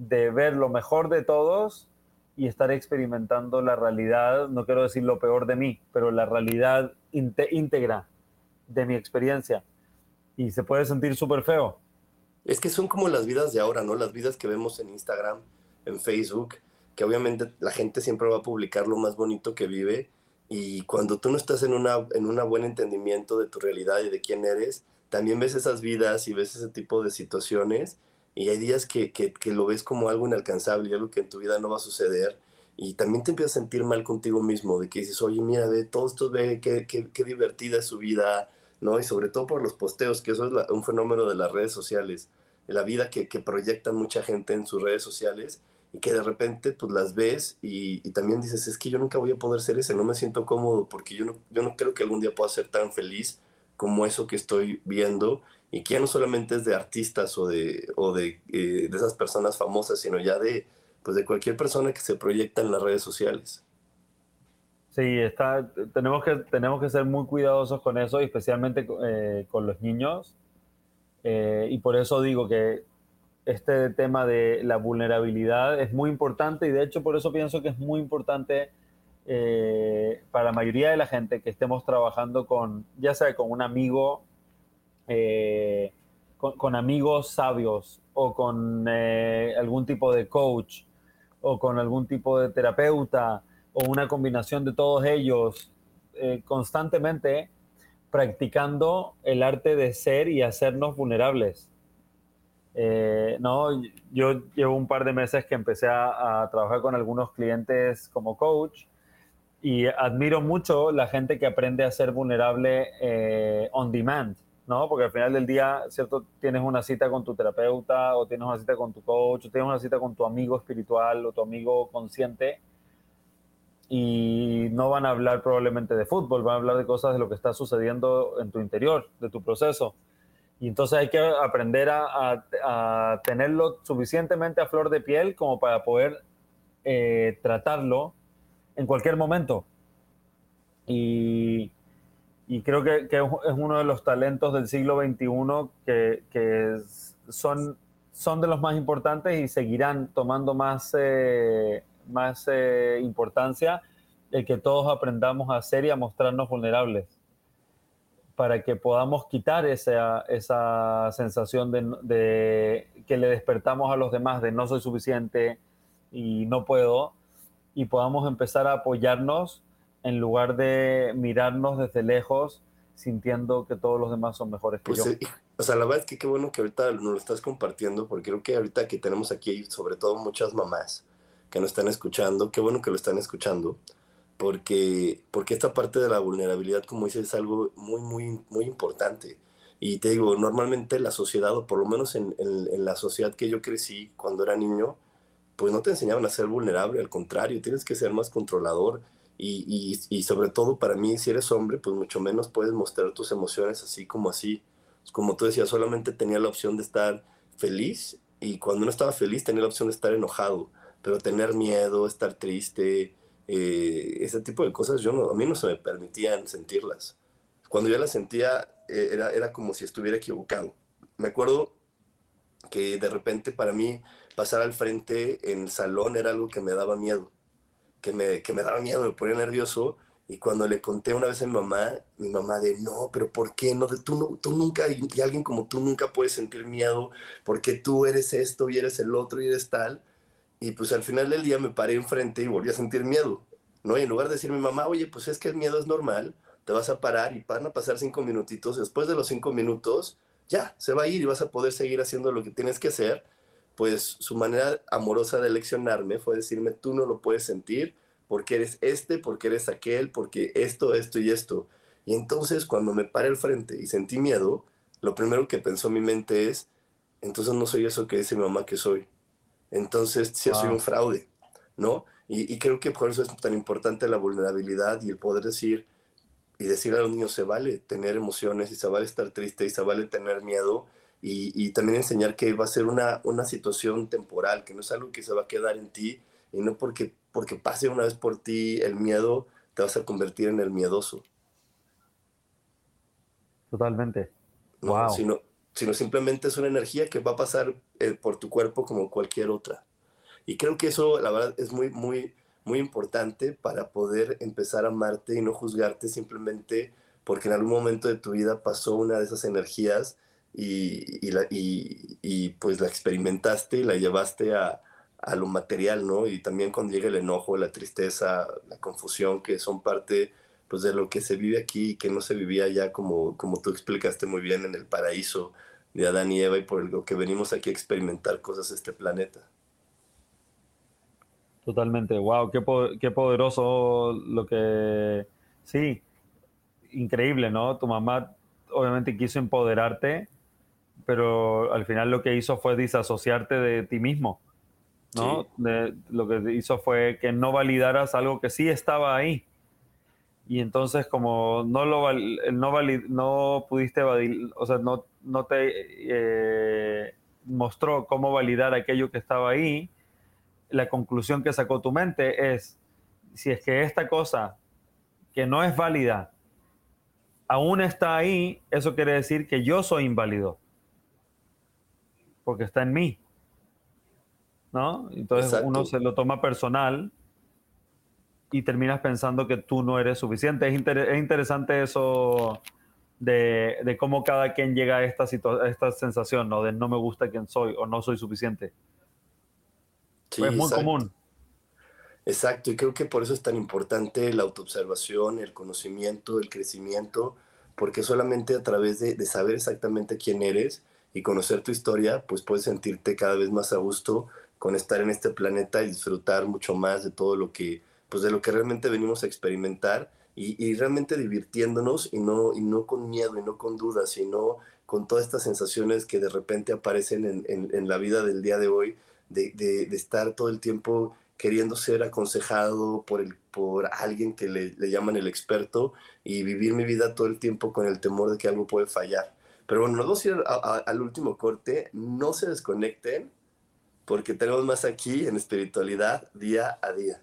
[SPEAKER 2] de ver lo mejor de todos y estar experimentando la realidad, no quiero decir lo peor de mí, pero la realidad íntegra de mi experiencia. Y se puede sentir súper feo.
[SPEAKER 1] Es que son como las vidas de ahora, ¿no? Las vidas que vemos en Instagram, en Facebook, que obviamente la gente siempre va a publicar lo más bonito que vive. Y cuando tú no estás en, una, en un buen entendimiento de tu realidad y de quién eres, también ves esas vidas y ves ese tipo de situaciones y hay días que, que, que, lo ves como algo inalcanzable y algo que en tu vida no va a suceder y también te empiezas a sentir mal contigo mismo, de que dices, oye, mira, ve, todos estos ve qué, qué, qué, divertida es su vida, ¿no? Y sobre todo por los posteos, que eso es un fenómeno de las redes sociales, la vida que, que proyecta mucha gente en sus redes sociales y que de repente pues las ves y, y, también dices, es que yo nunca voy a poder ser ese, no me siento cómodo porque yo no, yo no creo que algún día pueda ser tan feliz como eso que estoy viendo y que ya no solamente es de artistas o de, o de, eh, de esas personas famosas, sino ya de, pues de cualquier persona que se proyecta en las redes sociales.
[SPEAKER 2] Sí, está, tenemos, que, tenemos que ser muy cuidadosos con eso, especialmente eh, con los niños. Eh, y por eso digo que este tema de la vulnerabilidad es muy importante y de hecho por eso pienso que es muy importante para la mayoría de la gente que estemos trabajando con, ya sea con un amigo eh, con, amigos sabios o con eh, algún tipo de coach o con algún tipo de terapeuta o una combinación de todos ellos eh, constantemente practicando el arte de ser y hacernos vulnerables. No, yo llevo un par de meses que empecé a, trabajar con algunos clientes como coach y admiro mucho la gente que aprende a ser vulnerable on demand. ¿no? Porque al final del día, ¿cierto? Tienes una cita con tu terapeuta o tienes una cita con tu coach o tienes una cita con tu amigo espiritual o tu amigo consciente y no van a hablar probablemente de fútbol, van a hablar de cosas de lo que está sucediendo en tu interior, de tu proceso. Y entonces hay que aprender a, tenerlo suficientemente a flor de piel como para poder eh, tratarlo en cualquier momento. Y, creo que, es uno de los talentos del siglo XXI que, que son, son de los más importantes y seguirán tomando más, eh, más eh, importancia el que todos aprendamos a ser y a mostrarnos vulnerables para que podamos quitar esa, esa sensación de, de, que le despertamos a los demás de no soy suficiente y no puedo y podamos empezar a apoyarnos en lugar de mirarnos desde lejos sintiendo que todos los demás son mejores que pues, yo.
[SPEAKER 1] o sea, la verdad es que qué bueno que ahorita nos lo estás compartiendo, porque creo que ahorita que tenemos aquí, sobre todo muchas mamás que nos están escuchando, qué bueno que lo están escuchando, porque, porque esta parte de la vulnerabilidad, como dices, es algo muy, muy, muy importante. Y te digo, normalmente la sociedad, o por lo menos en, en, la sociedad que yo crecí cuando era niño, pues no te enseñaban a ser vulnerable, al contrario, tienes que ser más controlador. Y, y, y, sobre todo para mí, si eres hombre, pues mucho menos puedes mostrar tus emociones así como así. Como tú decías, solamente tenía la opción de estar feliz y cuando no estaba feliz tenía la opción de estar enojado, pero tener miedo, estar triste, eh, ese tipo de cosas, yo no, a mí no se me permitían sentirlas. Cuando yo las sentía, eh, era, era como si estuviera equivocado. Me acuerdo que de repente para mí pasar al frente en el salón era algo que me daba miedo, que me, que me daba miedo, me ponía nervioso. Y cuando le conté una vez a mi mamá, mi mamá de, no, pero ¿por qué no? Tú, no, tú nunca, y alguien como tú nunca puede sentir miedo, porque tú eres esto y eres el otro y eres tal. Y pues al final del día me paré enfrente y volví a sentir miedo, ¿no? Y en lugar de decir mi mamá, oye, pues es que el miedo es normal, te vas a parar y van a pasar cinco minutitos. Después de los cinco minutos, ya, se va a ir y vas a poder seguir haciendo lo que tienes que hacer. Pues su manera amorosa de leccionarme fue decirme, tú no lo puedes sentir porque eres este, porque eres aquel, porque esto, esto y esto. Y entonces cuando me paré al frente y sentí miedo, lo primero que pensó mi mente es, entonces no soy eso que dice mi mamá que soy. Entonces sí soy un fraude, ¿no? Y, y, creo que por eso es tan importante la vulnerabilidad y el poder decir, y decir a los niños, se vale tener emociones y se vale estar triste y se vale tener miedo y, también enseñar que va a ser una, una situación temporal, que no es algo que se va a quedar en ti y no porque, porque pase una vez por ti el miedo, te vas a convertir en el miedoso.
[SPEAKER 2] Totalmente.
[SPEAKER 1] wow. sino, sino simplemente es una energía que va a pasar eh, por tu cuerpo como cualquier otra. Y creo que eso, la verdad, es muy, muy, muy importante para poder empezar a amarte y no juzgarte simplemente porque en algún momento de tu vida pasó una de esas energías y, y, la, y, pues la experimentaste y la llevaste a, a, lo material, ¿no? Y también cuando llega el enojo, la tristeza, la confusión, que son parte pues de lo que se vive aquí y que no se vivía ya como, como tú explicaste muy bien en el paraíso de Adán y Eva y por lo que venimos aquí a experimentar cosas este planeta.
[SPEAKER 2] Totalmente, wow, qué, qué poderoso lo que... Sí, increíble, ¿no? Tu mamá obviamente quiso empoderarte, pero al final lo que hizo fue disasociarte de ti mismo, ¿no? De, lo que hizo fue que no validaras algo que sí estaba ahí. Y entonces como no lo no, no pudiste o sea, no, no te eh, mostró cómo validar aquello que estaba ahí, la conclusión que sacó tu mente es, si es que esta cosa que no es válida aún está ahí, eso quiere decir que yo soy inválido, porque está en mí. ¿No? Entonces uno se lo toma personal y terminas pensando que tú no eres suficiente. Es, es interesante eso de, cómo cada quien llega a esta, a esta sensación, ¿no? De no me gusta quién soy o no soy suficiente es muy común.
[SPEAKER 1] Exacto, y creo que por eso es tan importante la autoobservación, el conocimiento, el crecimiento, porque solamente a través de, saber exactamente quién eres y conocer tu historia, pues puedes sentirte cada vez más a gusto con estar en este planeta y disfrutar mucho más de todo lo que, pues de lo que realmente venimos a experimentar y, realmente divirtiéndonos y no, y no con miedo y no con dudas, sino con todas estas sensaciones que de repente aparecen en, en la vida del día de hoy de, estar todo el tiempo queriendo ser aconsejado por, el, por alguien que le, llaman el experto y vivir mi vida todo el tiempo con el temor de que algo puede fallar. Pero bueno, nos vamos a ir al último corte. No se desconecten porque tenemos más aquí en espiritualidad día a día.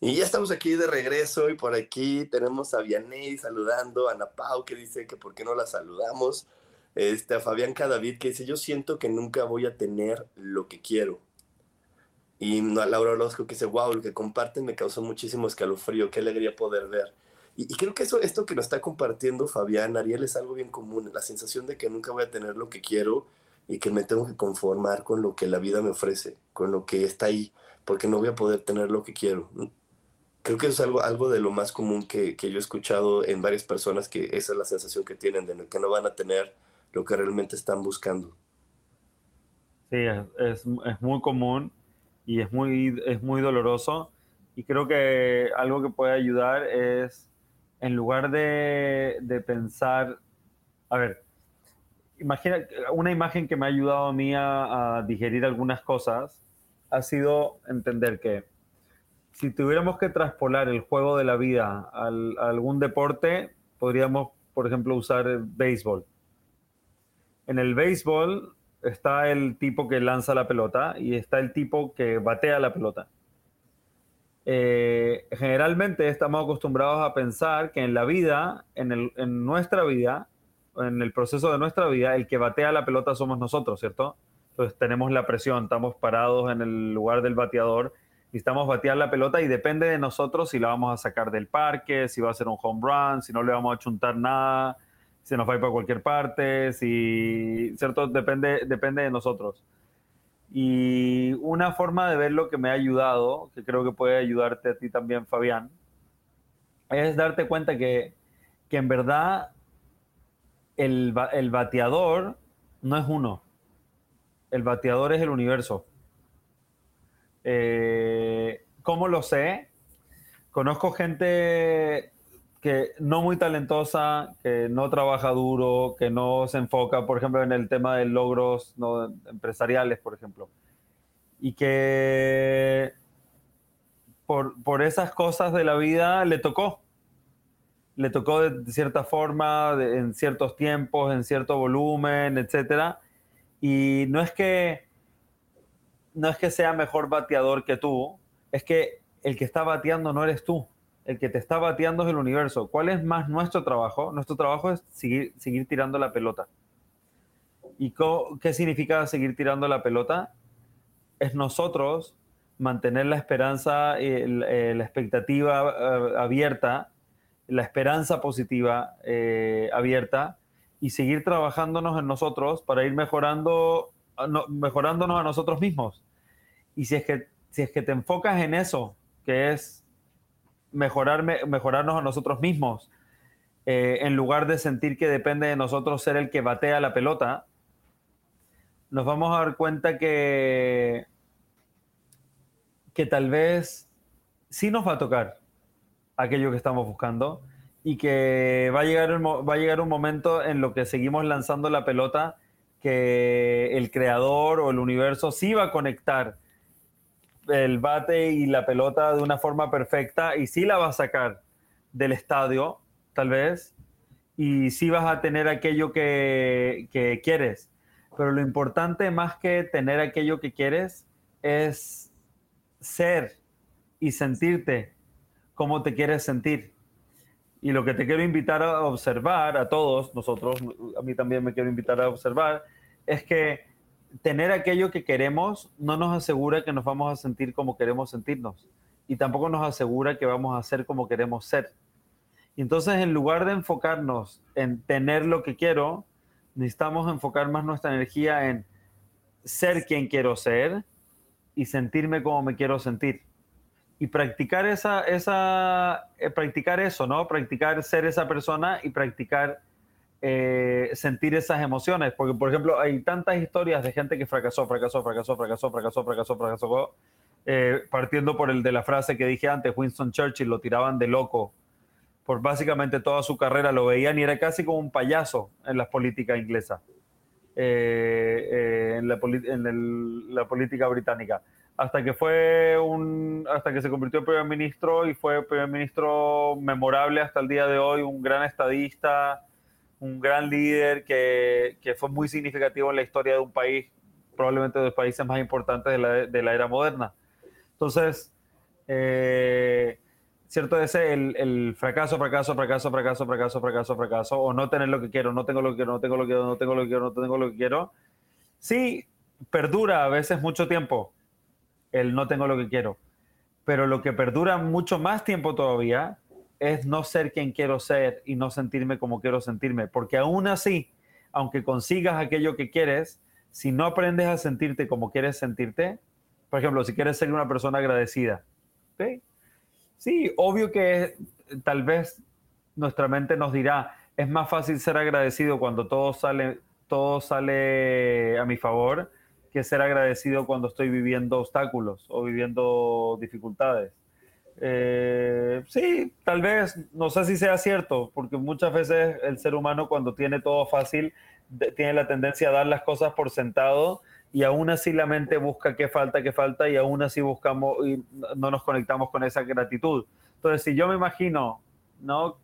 [SPEAKER 1] Y ya estamos aquí de regreso y por aquí tenemos a Vianey saludando, a Ana Pau que dice que por qué no la saludamos, este, a Fabián Cadavid que dice yo siento que nunca voy a tener lo que quiero. Y Laura Orozco que dice wow, lo que comparten me causó muchísimo escalofrío, qué alegría poder ver. Y, y, creo que eso, esto que nos está compartiendo Fabián, Ariel, es algo bien común, la sensación de que nunca voy a tener lo que quiero y que me tengo que conformar con lo que la vida me ofrece, con lo que está ahí, porque no voy a poder tener lo que quiero creo que es algo, algo de lo más común que, que, yo he escuchado en varias personas, que esa es la sensación que tienen, de que no van a tener lo que realmente están buscando.
[SPEAKER 2] Sí, es, es, muy común y es muy, es muy doloroso. Y creo que algo que puede ayudar es, en lugar de, de pensar, a ver, imagina, una imagen que me ha ayudado a mí a, a digerir algunas cosas ha sido entender que si tuviéramos que traspolar el juego de la vida a algún deporte, podríamos, por ejemplo, usar el béisbol. En el béisbol está el tipo que lanza la pelota y está el tipo que batea la pelota. Eh, generalmente estamos acostumbrados a pensar que en la vida, en, en nuestra vida, en el proceso de nuestra vida, el que batea la pelota somos nosotros, ¿cierto? Entonces tenemos la presión, estamos parados en el lugar del bateador necesitamos batear la pelota y depende de nosotros si la vamos a sacar del parque, si va a ser un home run, si no le vamos a chuntar nada, si nos va a ir para cualquier parte, si, ¿cierto? Depende, depende de nosotros. Y una forma de ver lo que me ha ayudado, que creo que puede ayudarte a ti también, Fabián, es darte cuenta que, que en verdad el, el bateador no es uno. El bateador es el universo. Eh, ¿Cómo lo sé? Conozco gente que no muy talentosa, que no trabaja duro, que no se enfoca, por ejemplo, en el tema de logros empresariales, por ejemplo. Y que por, por, esas cosas de la vida le tocó. Le tocó de, cierta forma, en ciertos tiempos, en cierto volumen, etc. Y no es que no es que sea mejor bateador que tú, es que el que está bateando no eres tú. El que te está bateando es el universo. ¿Cuál es más nuestro trabajo? Nuestro trabajo es seguir, seguir tirando la pelota. ¿Y qué significa seguir tirando la pelota? Es nosotros mantener la esperanza, y la expectativa eh, abierta, la esperanza positiva eh, abierta y seguir trabajándonos en nosotros para ir mejorando, mejorándonos a nosotros mismos. Y si es que, si es que te enfocas en eso, que es mejorar, mejorarnos a nosotros mismos, eh, en lugar de sentir que depende de nosotros ser el que batea la pelota, nos vamos a dar cuenta que, que tal vez sí nos va a tocar aquello que estamos buscando y que va a llegar va a llegar un momento en lo que seguimos lanzando la pelota que el creador o el universo sí va a conectar el bate y la pelota de una forma perfecta y sí la vas a sacar del estadio, tal vez, y sí vas a tener aquello que, que quieres. Pero lo importante más que tener aquello que quieres es ser y sentirte como te quieres sentir. Y lo que te quiero invitar a observar, a todos nosotros, a mí también me quiero invitar a observar, es que tener aquello que queremos no nos asegura que nos vamos a sentir como queremos sentirnos y tampoco nos asegura que vamos a ser como queremos ser. Y entonces, en lugar de enfocarnos en tener lo que quiero, necesitamos enfocar más nuestra energía en ser quien quiero ser y sentirme como me quiero sentir. Y practicar esa, esa, eh, practicar eso, ¿no? Practicar ser esa persona y practicar eh, sentir esas emociones. Porque, por ejemplo, hay tantas historias de gente que fracasó, fracasó, fracasó, fracasó, fracasó, fracasó, fracasó, eh, partiendo por el de la frase que dije antes, Winston Churchill lo tiraban de loco por básicamente toda su carrera, lo veían y era casi como un payaso en la política inglesa, eh, en, la, en la política británica hasta que fue un hasta que se convirtió en primer ministro y fue primer ministro memorable hasta el día de hoy, un gran estadista, un gran líder que, que, fue muy significativo en la historia de un país, probablemente de los países más importantes de la, de la era moderna. Entonces, eh, cierto es el, el, fracaso, fracaso, fracaso, fracaso, fracaso, fracaso, fracaso, o no tener lo que quiero, no tengo lo que quiero, no tengo lo que quiero, no tengo lo que quiero, no tengo lo que quiero. Sí, perdura a veces mucho tiempo el no tengo lo que quiero, pero lo que perdura mucho más tiempo todavía es no ser quien quiero ser y no sentirme como quiero sentirme, porque aún así, aunque consigas aquello que quieres, si no aprendes a sentirte como quieres sentirte, por ejemplo, si quieres ser una persona agradecida, sí, obvio que tal vez nuestra mente nos dirá, es más fácil ser agradecido cuando todo sale, todo sale a mi favor que ser agradecido cuando estoy viviendo obstáculos o viviendo dificultades. Eh, sí, tal vez, no sé si sea cierto, porque muchas veces el ser humano cuando tiene todo fácil tiene la tendencia a dar las cosas por sentado y aún así la mente busca qué falta, qué falta y aún así buscamos y no nos conectamos con esa gratitud. Entonces, si yo me imagino, ¿no?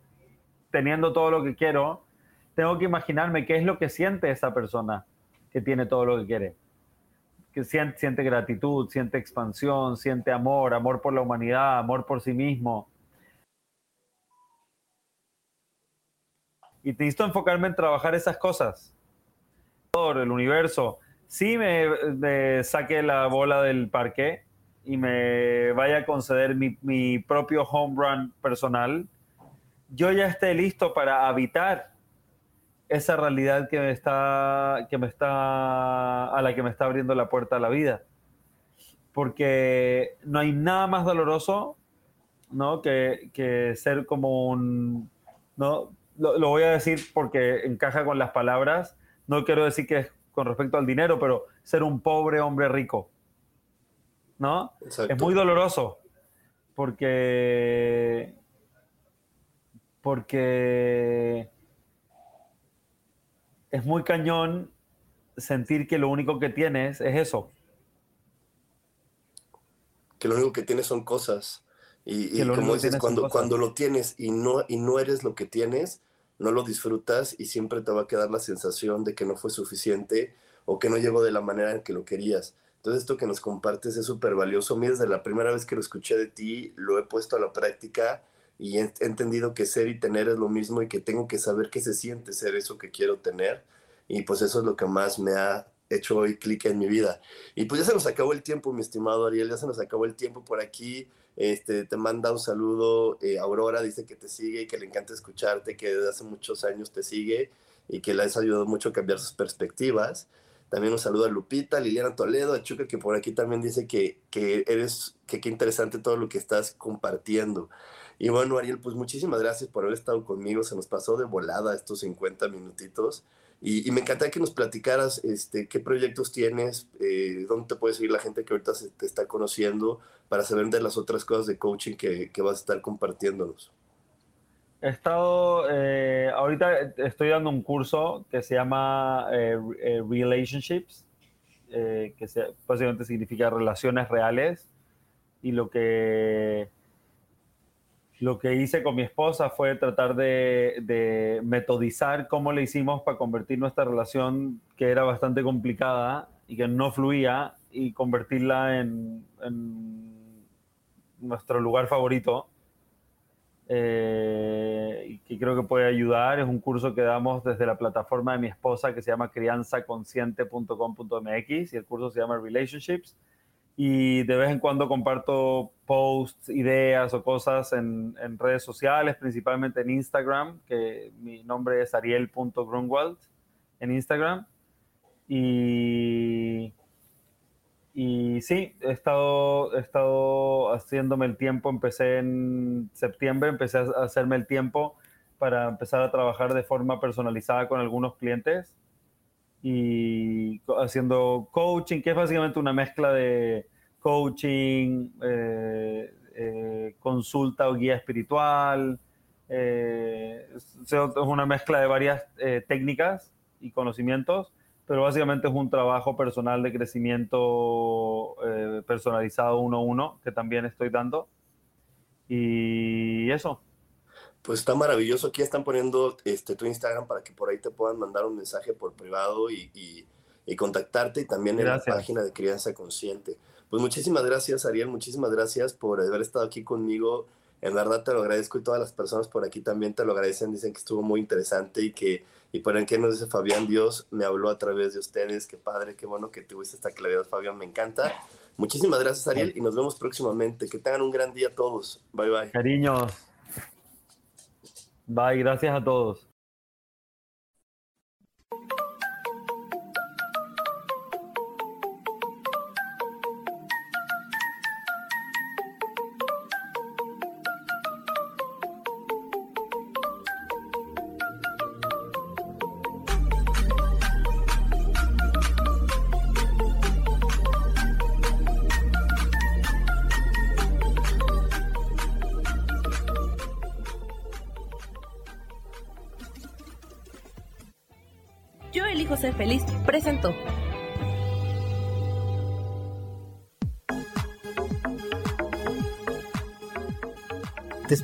[SPEAKER 2] Teniendo todo lo que quiero, tengo que imaginarme qué es lo que siente esa persona que tiene todo lo que quiere que siente, gratitud, siente expansión, siente amor, amor por la humanidad, amor por sí mismo. Y necesito enfocarme en trabajar esas cosas. El universo, sí me, me saque la bola del parque y me vaya a conceder mi, mi propio home run personal, yo ya esté listo para habitar esa realidad que me está, que me está, a la que me está abriendo la puerta a la vida. Porque no hay nada más doloroso, ¿no? Que, que ser como un, ¿no? Lo, lo, voy a decir porque encaja con las palabras. No quiero decir que es con respecto al dinero, pero ser un pobre hombre rico, ¿no? Es muy doloroso porque, porque es muy cañón sentir que lo único que tienes es eso.
[SPEAKER 1] Que lo único que tienes son cosas. Y, como dices, cuando, cuando lo tienes y no, y no eres lo que tienes, no lo disfrutas y siempre te va a quedar la sensación de que no fue suficiente o que no llegó de la manera en que lo querías. Entonces esto que nos compartes es súper valioso. Mira, desde la primera vez que lo escuché de ti, lo he puesto a la práctica y he entendido que ser y tener es lo mismo y que tengo que saber qué se siente ser eso que quiero tener. Y pues eso es lo que más me ha hecho hoy clic en mi vida. Y pues ya se nos acabó el tiempo, mi estimado Ariel, ya se nos acabó el tiempo por aquí. Este, te manda un saludo eh, Aurora, dice que te sigue y que le encanta escucharte, que desde hace muchos años te sigue y que le has ayudado mucho a cambiar sus perspectivas. También un saludo a Lupita, Liliana Toledo, a Chuca, que por aquí también dice que, que eres, que qué interesante todo lo que estás compartiendo. Y bueno, Ariel, pues muchísimas gracias por haber estado conmigo. Se nos pasó de volada estos 50 minutitos. Y, me encantaría que nos platicaras este, qué proyectos tienes, eh, dónde te puede seguir la gente que ahorita se te está conociendo para saber de las otras cosas de coaching que, que vas a estar compartiéndonos.
[SPEAKER 2] He estado, eh, ahorita estoy dando un curso que se llama eh, Relationships, que se, básicamente significa relaciones reales. Y lo que lo que hice con mi esposa fue tratar de, metodizar cómo le hicimos para convertir nuestra relación, que era bastante complicada y que no fluía, y convertirla en, nuestro lugar favorito. eh, y que creo que puede ayudar. Es un curso que damos desde la plataforma de mi esposa que se llama crianzaconsciente.com.mx y el curso se llama Relationships. Y de vez en cuando comparto posts, ideas o cosas en, redes sociales, principalmente en Instagram, que mi nombre es ariel.grunwald en Instagram. Y y sí, he estado, he estado haciéndome el tiempo, empecé en septiembre, empecé a hacerme el tiempo para empezar a trabajar de forma personalizada con algunos clientes y haciendo coaching, que es básicamente una mezcla de coaching, eh, eh, consulta o guía espiritual. Eh, es una mezcla de varias técnicas y conocimientos pero básicamente es un trabajo personal de crecimiento eh, personalizado uno a uno que también estoy dando. Y eso.
[SPEAKER 1] Pues está maravilloso. Aquí están poniendo este, tu Instagram para que por ahí te puedan mandar un mensaje por privado y, y, contactarte y también en la página de Crianza Consciente. Pues muchísimas gracias, Ariel. Muchísimas gracias por haber estado aquí conmigo. En verdad te lo agradezco y todas las personas por aquí también te lo agradecen. Dicen que estuvo muy interesante y que y por qué nos dice Fabián, Dios me habló a través de ustedes. Qué padre, qué bueno que tuviste esta claridad, Fabián, me encanta. Muchísimas gracias, Ariel, y nos vemos próximamente. Que tengan un gran día todos. Bye, bye.
[SPEAKER 2] Cariños. Bye, gracias a todos.